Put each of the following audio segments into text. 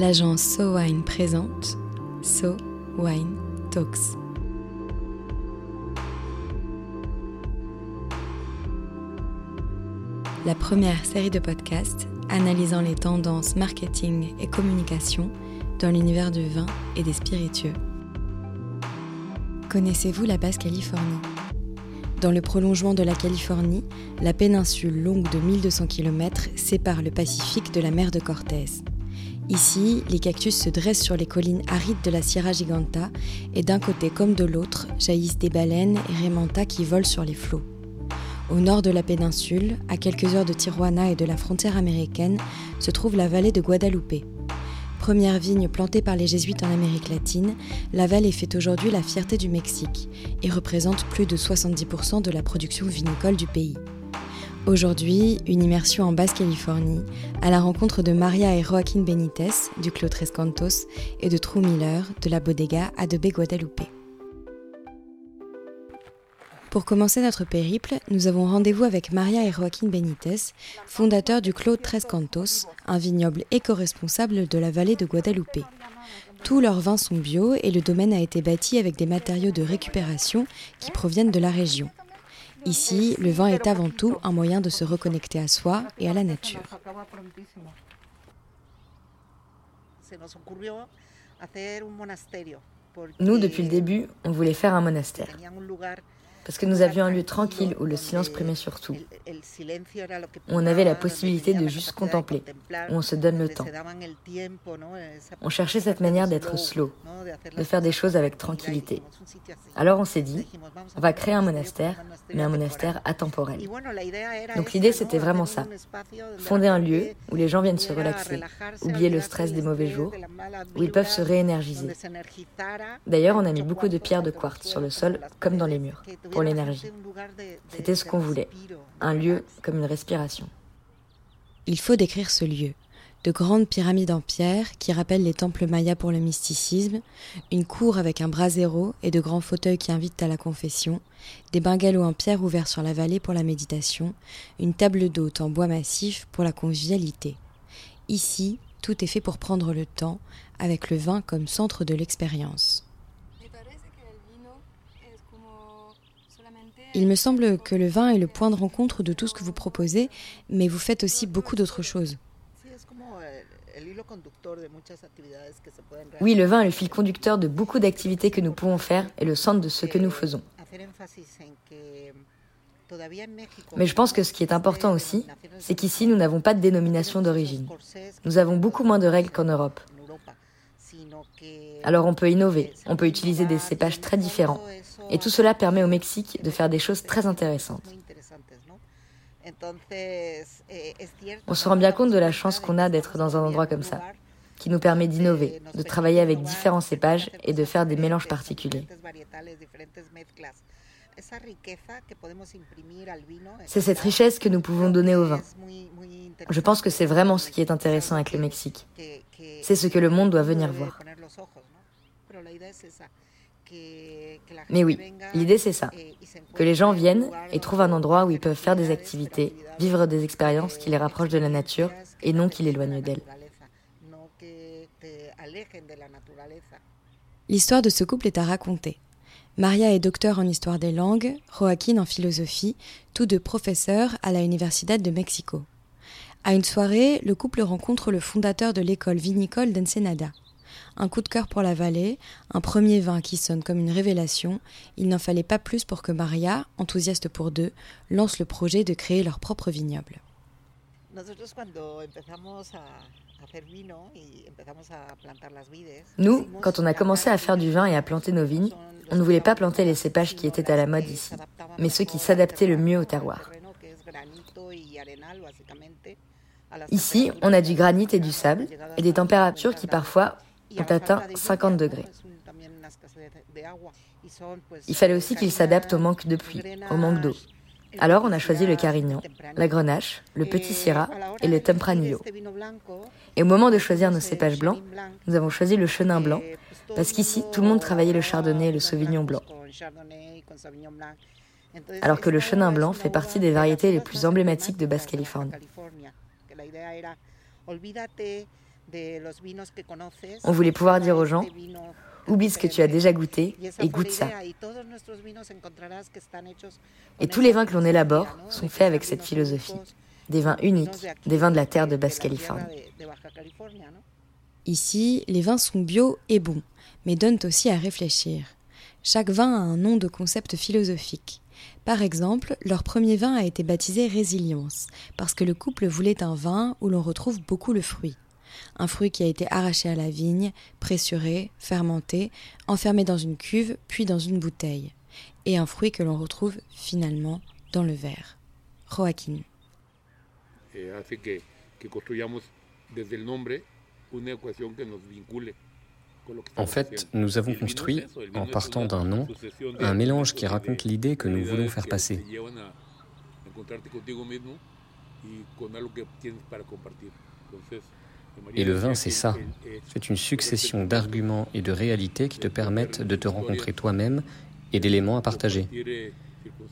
l'agence So Wine présente So Wine Talks. La première série de podcasts analysant les tendances marketing et communication dans l'univers du vin et des spiritueux. Connaissez-vous la Basse-Californie Dans le prolongement de la Californie, la péninsule longue de 1200 km sépare le Pacifique de la mer de Cortés. Ici, les cactus se dressent sur les collines arides de la Sierra Giganta et d'un côté comme de l'autre jaillissent des baleines et rémentas qui volent sur les flots. Au nord de la péninsule, à quelques heures de Tijuana et de la frontière américaine, se trouve la vallée de Guadalupe. Première vigne plantée par les jésuites en Amérique latine, la vallée fait aujourd'hui la fierté du Mexique et représente plus de 70% de la production vinicole du pays. Aujourd'hui, une immersion en Basse-Californie, à la rencontre de Maria et Joaquín Benítez du Clos Tres Cantos et de True Miller de la bodega Adobe Guadalupe. Pour commencer notre périple, nous avons rendez-vous avec Maria et Joaquín Benítez, fondateurs du Clos Tres Cantos, un vignoble éco-responsable de la vallée de Guadalupe. Tous leurs vins sont bio et le domaine a été bâti avec des matériaux de récupération qui proviennent de la région. Ici, le vin est avant tout un moyen de se reconnecter à soi et à la nature. Nous, depuis le début, on voulait faire un monastère parce que nous avions un lieu tranquille où le silence primait surtout, où on avait la possibilité de juste contempler, où on se donne le temps. On cherchait cette manière d'être slow, de faire des choses avec tranquillité. Alors on s'est dit, on va créer un monastère, mais un monastère atemporel. Donc l'idée c'était vraiment ça, fonder un lieu où les gens viennent se relaxer, oublier le stress des mauvais jours, où ils peuvent se réénergiser. D'ailleurs on a mis beaucoup de pierres de quartz sur le sol comme dans les murs l'énergie. C'était ce qu'on voulait, un lieu comme une respiration. Il faut décrire ce lieu. De grandes pyramides en pierre qui rappellent les temples mayas pour le mysticisme, une cour avec un brasero et de grands fauteuils qui invitent à la confession, des bungalows en pierre ouverts sur la vallée pour la méditation, une table d'hôte en bois massif pour la convivialité. Ici, tout est fait pour prendre le temps, avec le vin comme centre de l'expérience. Il me semble que le vin est le point de rencontre de tout ce que vous proposez, mais vous faites aussi beaucoup d'autres choses. Oui, le vin est le fil conducteur de beaucoup d'activités que nous pouvons faire et le centre de ce que nous faisons. Mais je pense que ce qui est important aussi, c'est qu'ici, nous n'avons pas de dénomination d'origine. Nous avons beaucoup moins de règles qu'en Europe. Alors on peut innover, on peut utiliser des cépages très différents. Et tout cela permet au Mexique de faire des choses très intéressantes. On se rend bien compte de la chance qu'on a d'être dans un endroit comme ça, qui nous permet d'innover, de travailler avec différents cépages et de faire des mélanges particuliers. C'est cette richesse que nous pouvons donner au vin. Je pense que c'est vraiment ce qui est intéressant avec le Mexique. C'est ce que le monde doit venir voir. Mais oui, l'idée c'est ça, que les gens viennent et trouvent un endroit où ils peuvent faire des activités, vivre des expériences qui les rapprochent de la nature et non qui l'éloignent d'elle. L'histoire de ce couple est à raconter. Maria est docteur en histoire des langues, Joaquín en philosophie, tous deux professeurs à la Universidad de Mexico. À une soirée, le couple rencontre le fondateur de l'école vinicole d'Ensenada un coup de cœur pour la vallée, un premier vin qui sonne comme une révélation, il n'en fallait pas plus pour que Maria, enthousiaste pour deux, lance le projet de créer leur propre vignoble. Nous, quand on a commencé à faire du vin et à planter nos vignes, on ne voulait pas planter les cépages qui étaient à la mode ici, mais ceux qui s'adaptaient le mieux au terroir. Ici, on a du granit et du sable, et des températures qui parfois ont atteint 50 degrés. Il fallait aussi qu'ils s'adaptent au manque de pluie, au manque d'eau. Alors on a choisi le Carignan, la Grenache, le Petit Syrah et le Tempranillo. Et au moment de choisir nos cépages blancs, nous avons choisi le Chenin blanc, parce qu'ici tout le monde travaillait le Chardonnay et le Sauvignon blanc. Alors que le Chenin blanc fait partie des variétés les plus emblématiques de Basse-Californie. On voulait pouvoir dire aux gens, oublie ce que tu as déjà goûté et goûte ça. Et tous les vins que l'on élabore sont faits avec cette philosophie. Des vins uniques, des vins de la terre de Basse-Californie. Ici, les vins sont bio et bons, mais donnent aussi à réfléchir. Chaque vin a un nom de concept philosophique. Par exemple, leur premier vin a été baptisé Résilience, parce que le couple voulait un vin où l'on retrouve beaucoup le fruit. Un fruit qui a été arraché à la vigne, pressuré, fermenté, enfermé dans une cuve, puis dans une bouteille. Et un fruit que l'on retrouve finalement dans le verre. Joaquin. En fait, nous avons construit, en partant d'un nom, un mélange qui raconte l'idée que nous voulons faire passer. Et le vin, c'est ça. C'est une succession d'arguments et de réalités qui te permettent de te rencontrer toi-même et d'éléments à partager.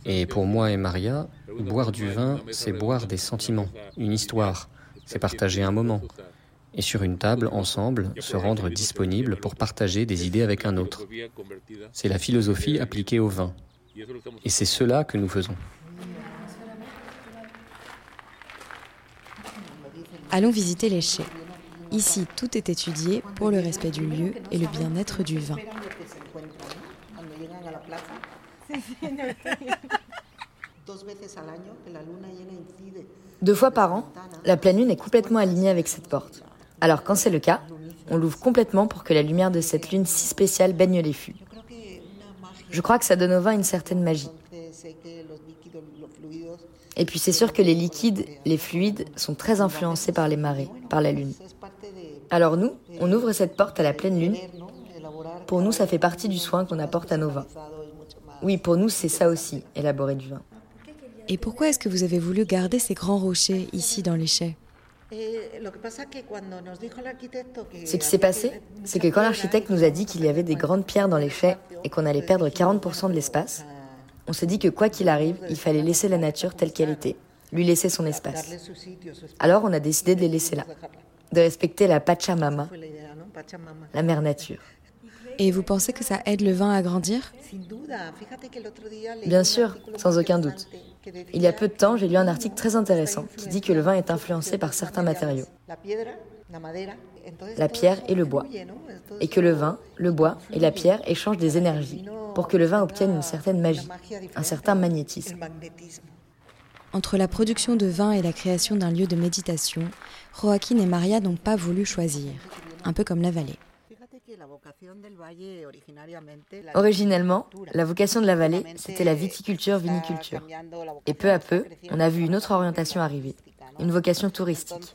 Et pour moi et Maria, boire du vin, c'est boire des sentiments, une histoire, c'est partager un moment, et sur une table, ensemble, se rendre disponible pour partager des idées avec un autre. C'est la philosophie appliquée au vin. Et c'est cela que nous faisons. Allons visiter les chais. Ici, tout est étudié pour le respect du lieu et le bien-être du vin. Deux fois par an, la pleine lune est complètement alignée avec cette porte. Alors quand c'est le cas, on l'ouvre complètement pour que la lumière de cette lune si spéciale baigne les fûts. Je crois que ça donne au vin une certaine magie. Et puis c'est sûr que les liquides, les fluides, sont très influencés par les marées, par la lune. Alors nous, on ouvre cette porte à la pleine lune. Pour nous, ça fait partie du soin qu'on apporte à nos vins. Oui, pour nous, c'est ça aussi, élaborer du vin. Et pourquoi est-ce que vous avez voulu garder ces grands rochers ici dans les chais? Ce qui s'est passé, c'est que quand l'architecte nous a dit qu'il y avait des grandes pierres dans les chais et qu'on allait perdre 40% de l'espace, on s'est dit que quoi qu'il arrive, il fallait laisser la nature telle qu'elle était, lui laisser son espace. Alors on a décidé de les laisser là, de respecter la Pachamama, la mère nature. Et vous pensez que ça aide le vin à grandir? Bien sûr, sans aucun doute. Il y a peu de temps, j'ai lu un article très intéressant qui dit que le vin est influencé par certains matériaux, la pierre et le bois, et que le vin, le bois et la pierre échangent des énergies pour que le vin obtienne une certaine magie, un certain magnétisme. Entre la production de vin et la création d'un lieu de méditation, Joaquin et Maria n'ont pas voulu choisir, un peu comme la vallée. Originellement, la vocation de la vallée, c'était la viticulture-viniculture. Et peu à peu, on a vu une autre orientation arriver, une vocation touristique.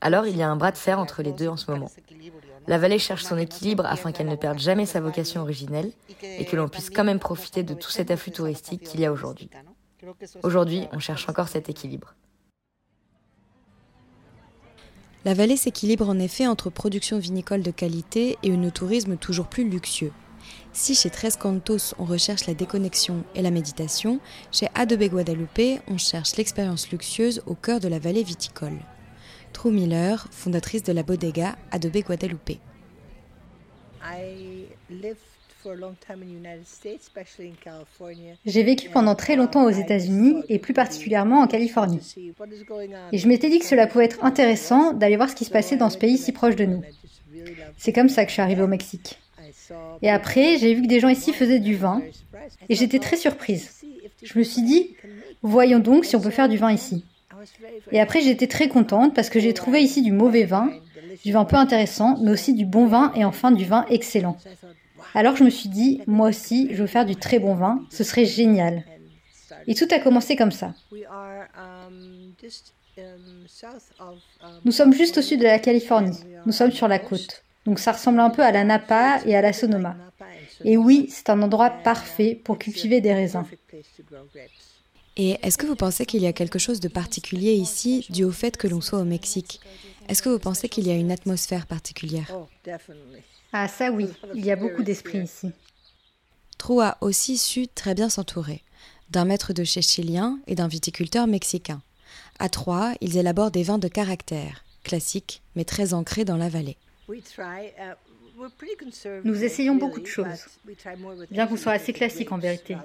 Alors il y a un bras de fer entre les deux en ce moment. La vallée cherche son équilibre afin qu'elle ne perde jamais sa vocation originelle et que l'on puisse quand même profiter de tout cet afflux touristique qu'il y a aujourd'hui. Aujourd'hui, on cherche encore cet équilibre. La vallée s'équilibre en effet entre production vinicole de qualité et un tourisme toujours plus luxueux. Si chez Tres Cantos on recherche la déconnexion et la méditation, chez Adobe Guadalupe on cherche l'expérience luxueuse au cœur de la vallée viticole. True Miller, fondatrice de la bodega Adobe Guadalupe. J'ai vécu pendant très longtemps aux États-Unis et plus particulièrement en Californie. Et je m'étais dit que cela pouvait être intéressant d'aller voir ce qui se passait dans ce pays si proche de nous. C'est comme ça que je suis arrivée au Mexique. Et après, j'ai vu que des gens ici faisaient du vin et j'étais très surprise. Je me suis dit, voyons donc si on peut faire du vin ici. Et après, j'étais très contente parce que j'ai trouvé ici du mauvais vin, du vin peu intéressant, mais aussi du bon vin et enfin du vin excellent. Alors je me suis dit, moi aussi, je veux faire du très bon vin, ce serait génial. Et tout a commencé comme ça. Nous sommes juste au sud de la Californie, nous sommes sur la côte. Donc ça ressemble un peu à la Napa et à la Sonoma. Et oui, c'est un endroit parfait pour cultiver des raisins. Et est-ce que vous pensez qu'il y a quelque chose de particulier ici dû au fait que l'on soit au Mexique? Est-ce que vous pensez qu'il y a une atmosphère particulière? Ah ça oui, il y a beaucoup d'esprit ici. Trou a aussi su très bien s'entourer, d'un maître de chez chilien et d'un viticulteur mexicain. À trois, ils élaborent des vins de caractère, classiques mais très ancrés dans la vallée. Nous essayons beaucoup de choses, bien qu'on soit assez classique en vérité.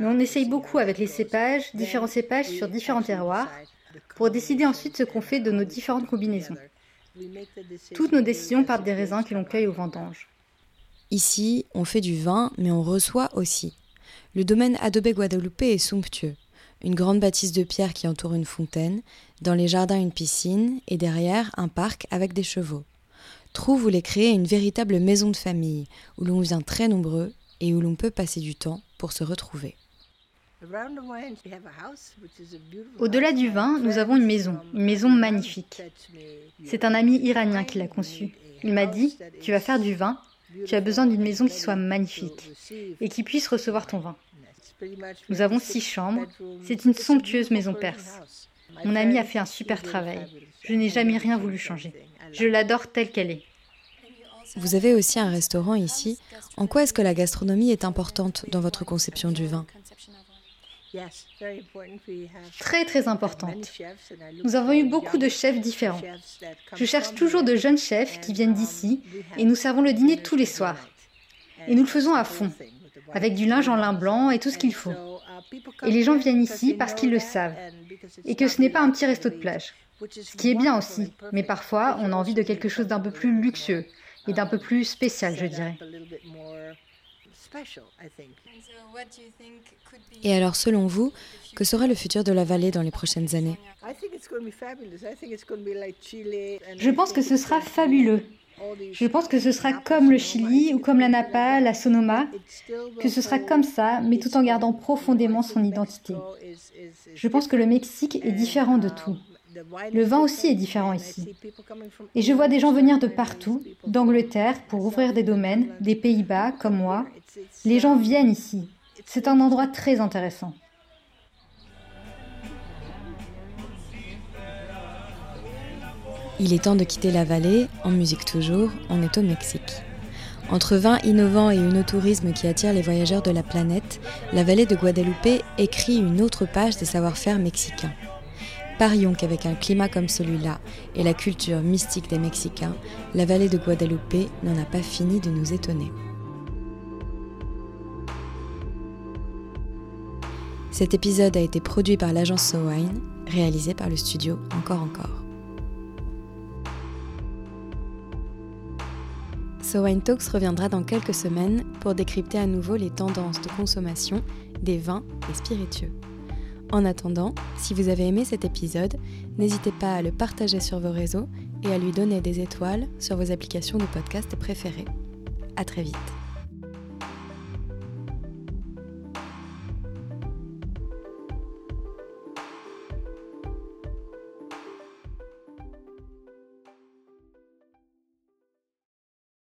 Mais on essaye beaucoup avec les cépages, différents cépages sur différents terroirs, pour décider ensuite ce qu'on fait de nos différentes combinaisons. Toutes nos décisions partent des raisins que l'on cueille au vendange. Ici, on fait du vin, mais on reçoit aussi. Le domaine Adobe Guadalupe est somptueux. Une grande bâtisse de pierre qui entoure une fontaine, dans les jardins une piscine, et derrière un parc avec des chevaux. Trou voulait créer une véritable maison de famille, où l'on vient très nombreux et où l'on peut passer du temps pour se retrouver. Au-delà du vin, nous avons une maison, une maison magnifique. C'est un ami iranien qui l'a conçue. Il m'a dit, tu vas faire du vin, tu as besoin d'une maison qui soit magnifique et qui puisse recevoir ton vin. Nous avons six chambres, c'est une somptueuse maison perse. Mon ami a fait un super travail. Je n'ai jamais rien voulu changer. Je l'adore telle qu'elle est. Vous avez aussi un restaurant ici. En quoi est-ce que la gastronomie est importante dans votre conception du vin Très très importante. Nous avons eu beaucoup de chefs différents. Je cherche toujours de jeunes chefs qui viennent d'ici et nous servons le dîner tous les soirs. Et nous le faisons à fond, avec du linge en lin blanc et tout ce qu'il faut. Et les gens viennent ici parce qu'ils le savent et que ce n'est pas un petit resto de plage. Ce qui est bien aussi, mais parfois on a envie de quelque chose d'un peu plus luxueux et d'un peu plus spécial, je dirais. Et alors, selon vous, que sera le futur de la vallée dans les prochaines années? Je pense que ce sera fabuleux. Je pense que ce sera comme le Chili ou comme la Napa, la Sonoma, que ce sera comme ça, mais tout en gardant profondément son identité. Je pense que le Mexique est différent de tout. Le vin aussi est différent ici. Et je vois des gens venir de partout, d'Angleterre, pour ouvrir des domaines, des Pays-Bas, comme moi. Les gens viennent ici. C'est un endroit très intéressant. Il est temps de quitter la vallée, en musique toujours, on est au Mexique. Entre vins innovants et une tourisme qui attire les voyageurs de la planète, la vallée de Guadalupe écrit une autre page des savoir-faire mexicains. Parions qu'avec un climat comme celui-là et la culture mystique des Mexicains, la vallée de Guadalupe n'en a pas fini de nous étonner. Cet épisode a été produit par l'agence SoWine, réalisé par le studio Encore Encore. SoWine Talks reviendra dans quelques semaines pour décrypter à nouveau les tendances de consommation des vins et spiritueux. En attendant, si vous avez aimé cet épisode, n'hésitez pas à le partager sur vos réseaux et à lui donner des étoiles sur vos applications de podcast préférées. À très vite.